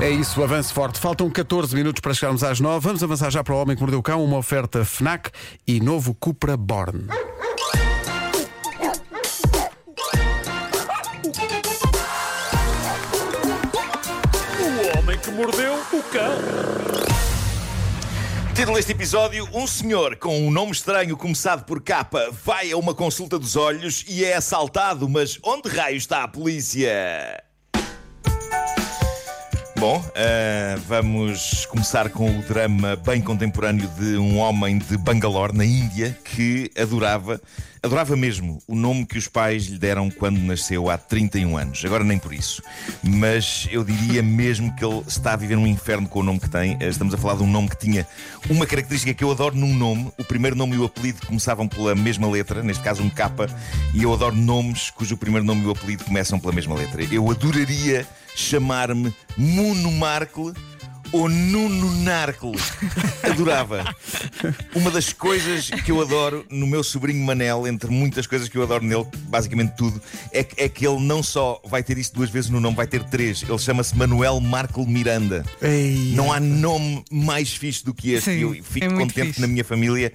É isso, avanço forte. Faltam 14 minutos para chegarmos às 9. Vamos avançar já para o Homem que Mordeu o Cão, uma oferta FNAC e novo Cupra Born. O homem que mordeu o cão. Título deste episódio: Um senhor com um nome estranho começado por capa vai a uma consulta dos olhos e é assaltado, mas onde raio está a polícia? Bom, uh, vamos começar com o drama bem contemporâneo de um homem de Bangalore, na Índia, que adorava, adorava mesmo o nome que os pais lhe deram quando nasceu há 31 anos. Agora nem por isso. Mas eu diria mesmo que ele está a viver um inferno com o nome que tem. Eh, estamos a falar de um nome que tinha uma característica que eu adoro num nome. O primeiro nome e o apelido começavam pela mesma letra, neste caso um K, e eu adoro nomes cujo primeiro nome e o apelido começam pela mesma letra. Eu adoraria chamar-me Muno Markle ou Nuno Narcle. Adorava. Uma das coisas que eu adoro no meu sobrinho Manel, entre muitas coisas que eu adoro nele, basicamente tudo, é, é que ele não só vai ter isto duas vezes no nome, vai ter três. Ele chama-se Manuel Markle Miranda. Ei. Não há nome mais fixe do que este. Sim, eu fico é contente fixe. que na minha família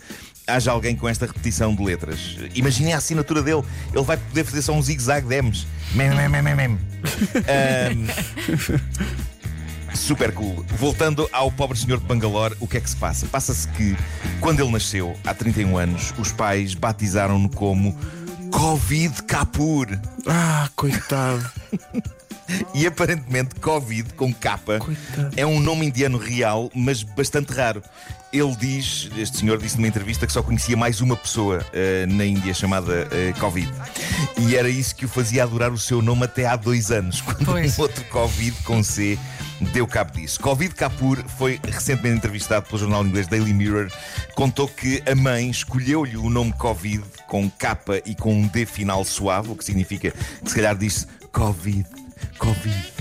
haja alguém com esta repetição de letras. Imaginem a assinatura dele. Ele vai poder fazer só um zigue-zague de M's. Mem, mem, mem, mem, mem. Super cool. Voltando ao pobre senhor de Bangalore, o que é que se passa? Passa-se que, quando ele nasceu, há 31 anos, os pais batizaram-no como Covid Kapoor. Ah, coitado. E aparentemente Covid com capa Coitado. é um nome indiano real, mas bastante raro. Ele diz, este senhor disse numa entrevista que só conhecia mais uma pessoa eh, na Índia chamada eh, Covid. E era isso que o fazia adorar o seu nome até há dois anos, quando Pois. um outro Covid com C deu cabo disso. Covid Kapoor foi recentemente entrevistado pelo jornal inglês Daily Mirror. Contou que a mãe escolheu-lhe o nome Covid com capa e com um D final suave, o que significa que se calhar disse Covid. Covid.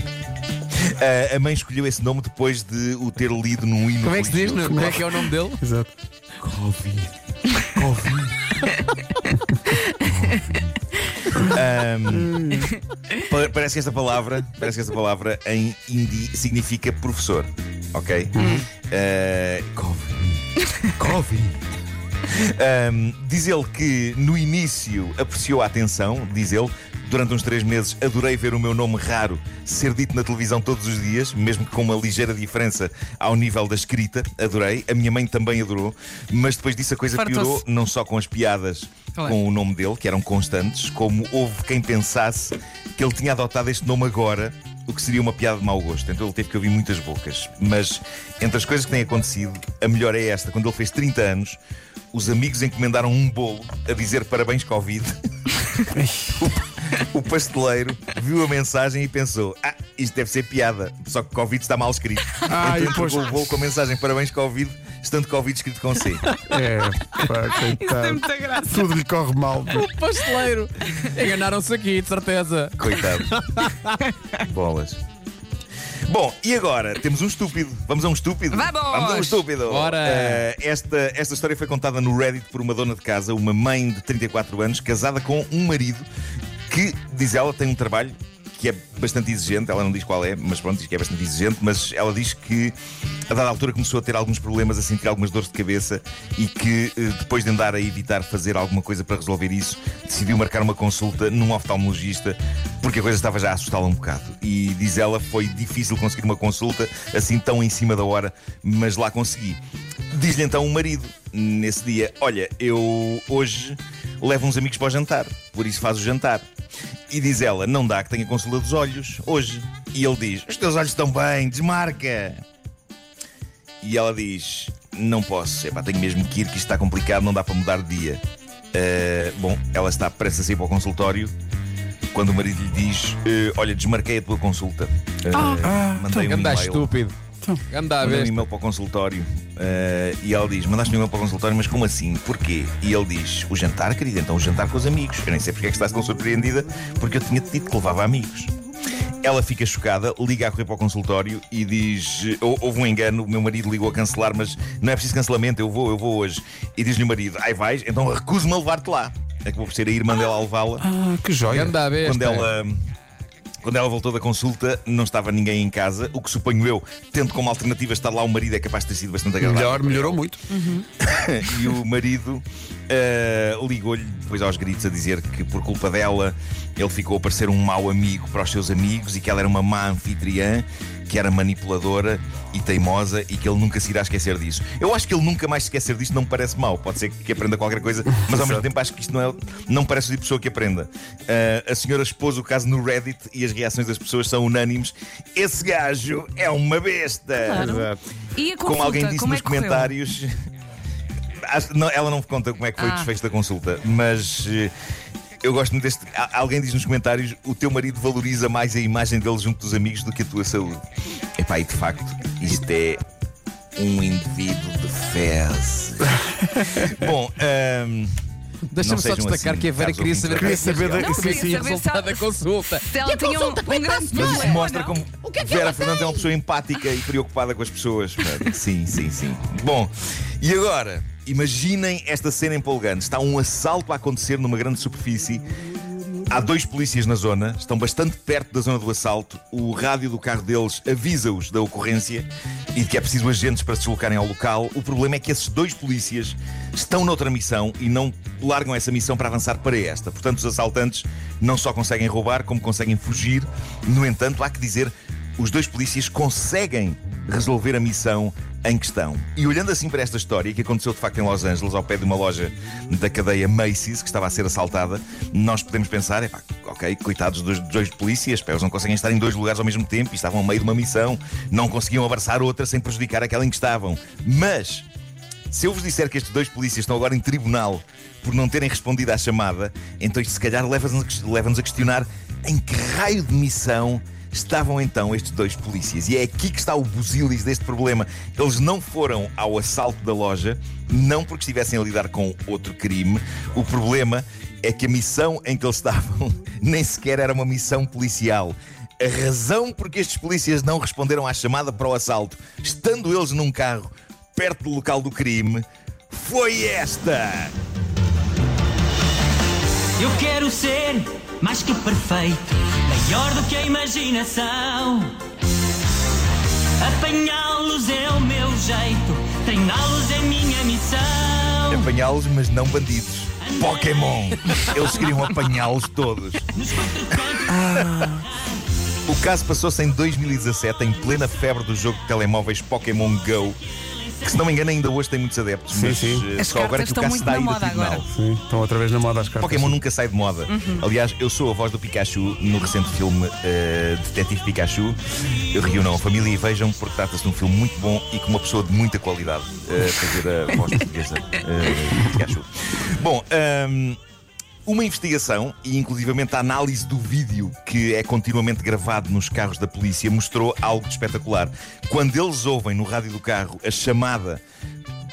Ah, a mãe escolheu esse nome depois de o ter lido num hino Como é que se diz? Como é que é o nome dele? Exato. Covid. Covid. Ahm, pa- parece que esta palavra, parece que esta palavra em hindi significa professor, ok? Ah, Covid. Covid. Ahm, diz ele que no início apreciou a atenção, diz ele. Durante uns três meses adorei ver o meu nome raro ser dito na televisão todos os dias, mesmo que com uma ligeira diferença ao nível da escrita. Adorei. A minha mãe também adorou. Mas depois disso a coisa piorou, não só com as piadas é? com o nome dele, que eram constantes, como houve quem pensasse que ele tinha adotado este nome agora, o que seria uma piada de mau gosto. Então ele teve que ouvir muitas bocas. Mas entre as coisas que têm acontecido, a melhor é esta. Quando ele fez 30 anos, os amigos encomendaram um bolo a dizer parabéns Covid. O pasteleiro viu a mensagem e pensou: Ah, isto deve ser piada, só que Covid está mal escrito. Ah, então depois- entregou o bolo com a mensagem Parabéns Covid, estando Covid escrito com C. É, pá, Isso tem coitado. muita graça. Tudo lhe corre mal. O pasteleiro. Enganaram-se aqui, de certeza. Coitado. Bolas. Bom, e agora temos um estúpido. Vamos a um estúpido? Vamos! Vamos a um estúpido! Bora! Eh, esta, esta história foi contada no Reddit por uma dona de casa, uma mãe de 34 anos, casada com um marido que, diz ela, tem um trabalho que é bastante exigente. Ela não diz qual é, mas pronto, diz que é bastante exigente. Mas ela diz que, a dada altura, começou a ter alguns problemas, a sentir algumas dores de cabeça e que, eh, depois de andar a evitar fazer alguma coisa para resolver isso, decidiu marcar uma consulta num oftalmologista porque a coisa estava já a assustá-la um bocado. E diz ela, foi difícil conseguir uma consulta assim tão em cima da hora, mas lá consegui. Diz-lhe então o marido, nesse dia: Olha, eu hoje levo uns amigos para o jantar, por isso faz o jantar. E diz ela: Não dá que tenha consulta dos olhos hoje. E ele diz: Os teus olhos estão bem, desmarca. E ela diz: Não posso, epá, tenho mesmo que ir, que isto está complicado, não dá para mudar de dia. Ah, bom, ela está prestes a sair para o consultório. Quando o marido lhe diz: "Eh, Olha, desmarquei a tua consulta. Ah, mandei um Ganda e-mail. estúpido. Ganda a Mandei um e-mail para o consultório eh, e ela diz: Mandaste um e-mail para o consultório, mas como assim? Porquê? E ele diz: O jantar, querida, então o jantar com os amigos. Eu nem sei porque é que estás tão surpreendida, porque eu tinha-te dito que levava amigos. Ela fica chocada, liga a correr para o consultório e diz: "Hou- Houve um engano, o meu marido ligou a cancelar, mas não é preciso cancelamento, eu vou, eu vou hoje. E diz-lhe o marido: Ai vais, então recuso-me a levar-te lá. Acabou por ser a irmã dela a levá-la Ah, que joia. Ganda quando ela Quando ela voltou da consulta, não estava ninguém em casa, o que suponho eu, tendo como alternativa estar lá o marido, é capaz de ter sido bastante agradável. Melhor, melhorou muito. e o marido eh, ligou-lhe depois aos gritos a dizer que por culpa dela ele ficou a parecer um mau amigo para os seus amigos e que ela era uma má anfitriã, que era manipuladora e teimosa e que ele nunca se irá esquecer disso. Eu acho que ele nunca mais se esquecer disso não me parece mau. Pode ser que aprenda qualquer coisa, mas ao mesmo tempo acho que isto não, é, não parece o tipo de pessoa que aprenda. Eh, a senhora expôs o caso no Reddit e as reações das pessoas são unânimes. Esse gajo é uma besta. Claro. Exato. E a Como consulta, alguém disse como nos é que correu? comentários. Não, ela não conta como é que foi o Ah. desfecho da consulta, mas eh, eu gosto muito deste. Alguém diz nos comentários: o teu marido valoriza mais a imagem dele junto dos amigos do que a tua saúde. Epá, e de facto, isto é um indivíduo de fezes. Bom, ahm, Deixa-me só destacar assim, que a Vera queria saber Queria é saber da- sim, queria saber resultado da consulta. Se ela tinha um, um grande mas isso problema. mostra como Vera Fernandes é uma pessoa empática e preocupada com as pessoas. Sim, sim, sim. Bom, e agora, imaginem esta cena empolgante. Está um assalto a acontecer numa grande superfície. Há dois polícias na zona, estão bastante perto da zona do assalto. O rádio do carro deles avisa-os da ocorrência e de que é preciso agentes para se deslocarem ao local. O problema é que esses dois polícias estão noutra missão e não largam essa missão para avançar para esta. Portanto, os assaltantes não só conseguem roubar, como conseguem fugir. No entanto, há que dizer, os dois polícias conseguem resolver a missão em questão. E olhando assim para esta história, que aconteceu de facto em Los Angeles, ao pé de uma loja da cadeia Macy's, que estava a ser assaltada, nós podemos pensar, ok, coitados dos dois polícias, eles não conseguem estar em dois lugares ao mesmo tempo e estavam a meio de uma missão, não conseguiam abraçar outra sem prejudicar aquela em que estavam. Mas se eu vos disser que estes dois polícias estão agora em tribunal por não terem respondido à chamada, então isto se calhar leva-nos a questionar em que raio de missão estavam então estes dois polícias. E é aqui que está o busilis deste problema. Eles não foram ao assalto da loja, não porque estivessem a lidar com outro crime. O problema é que a missão em que eles estavam nem sequer era uma missão policial. A razão por que estes polícias não responderam à chamada para o assalto, estando eles num carro perto do local do crime, foi esta. Eu quero ser mais que perfeito, maior do que a imaginação. Apanhá-los é o meu jeito, treiná-los é minha missão. Apanhá-los, mas não bandidos. Pokémon! Eles queriam apanhá-los todos. Cantos, O caso passou-se em 2017, em plena febre do jogo de telemóveis Pokémon Go. Que se não me engano ainda hoje tem muitos adeptos, Sim, mas sim. eh, As só agora que o caso está na a ir a moda tribunal. Sim, estão outra vez na moda as cartas. Pokémon nunca sai de moda. Uhum. Aliás, eu sou a voz do Pikachu no recente filme eh, Detetive Pikachu. Eu reúnam a família e vejam, porque trata-se de um filme muito bom e com uma pessoa de muita qualidade eh, a fazer a voz portuguesa eh, de Pikachu. Bom, ahm, uma investigação e inclusivamente a análise do vídeo que é continuamente gravado nos carros da polícia mostrou algo de espetacular. Quando eles ouvem no rádio do carro a chamada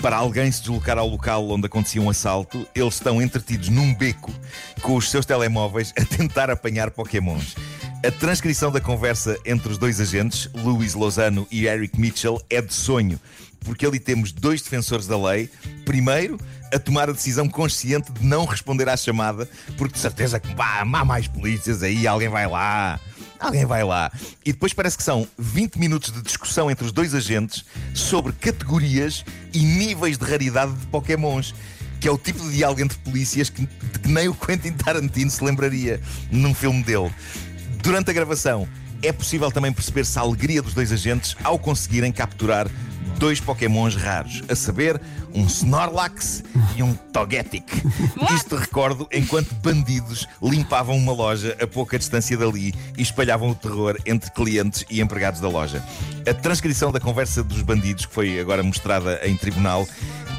para alguém se deslocar ao local onde acontecia um assalto, eles estão entretidos num beco com os seus telemóveis a tentar apanhar Pokémons. A transcrição da conversa entre os dois agentes, Luís Lozano e Eric Mitchell, é de sonho, porque ali temos dois defensores da lei. Primeiro, a tomar a decisão consciente de não responder à chamada, porque de certeza que bah, há mais polícias aí, alguém vai lá. Alguém vai lá. E depois parece que são 20 minutos de discussão entre os dois agentes sobre categorias e níveis de raridade de Pokémons. Que é o tipo de diálogo entre polícias que, que nem o Quentin Tarantino se lembraria num filme dele. Durante a gravação, é possível também perceber-se a alegria dos dois agentes ao conseguirem capturar dois Pokémons raros, a saber, um Snorlax e um Togetic. Isto recordo enquanto bandidos limpavam uma loja a pouca distância dali e espalhavam o terror entre clientes e empregados da loja. A transcrição da conversa dos bandidos, que foi agora mostrada em tribunal,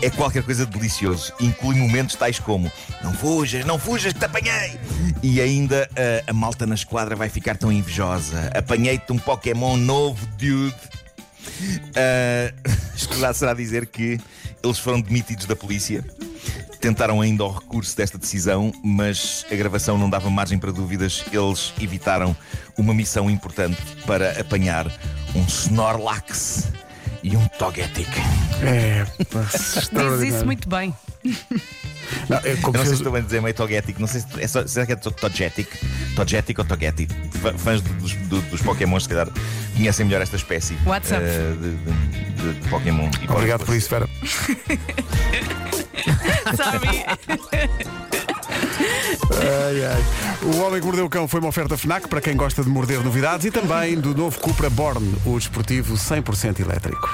é qualquer coisa de delicioso. Inclui momentos tais como Não fujas, não fujas, que te apanhei! E ainda a, a malta na esquadra vai ficar tão invejosa. Apanhei-te um Pokémon novo, dude. Uh, escusado será dizer que eles foram demitidos da polícia. Tentaram ainda o recurso desta decisão, mas a gravação não dava margem para dúvidas. Eles evitaram uma missão importante para apanhar um Snorlax e um Togetic. É, pá, Diz isso muito bem. Não, é como Eu não sei se estou bem a dizer meio Togetic, não sei se é só, será que é to- Togetic? Togetic ou Togetic? Fã- Fãs dos, do- dos Pokémon, se calhar, conhecem melhor esta espécie WhatsApp. eh, de, de- de- de Pokémon. E Obrigado por isso, Vera. Sabe? Ai, ai. O Homem que Mordeu o Cão foi uma oferta FNAC para quem gosta de morder novidades e também do novo Cupra Born, o desportivo 100% elétrico.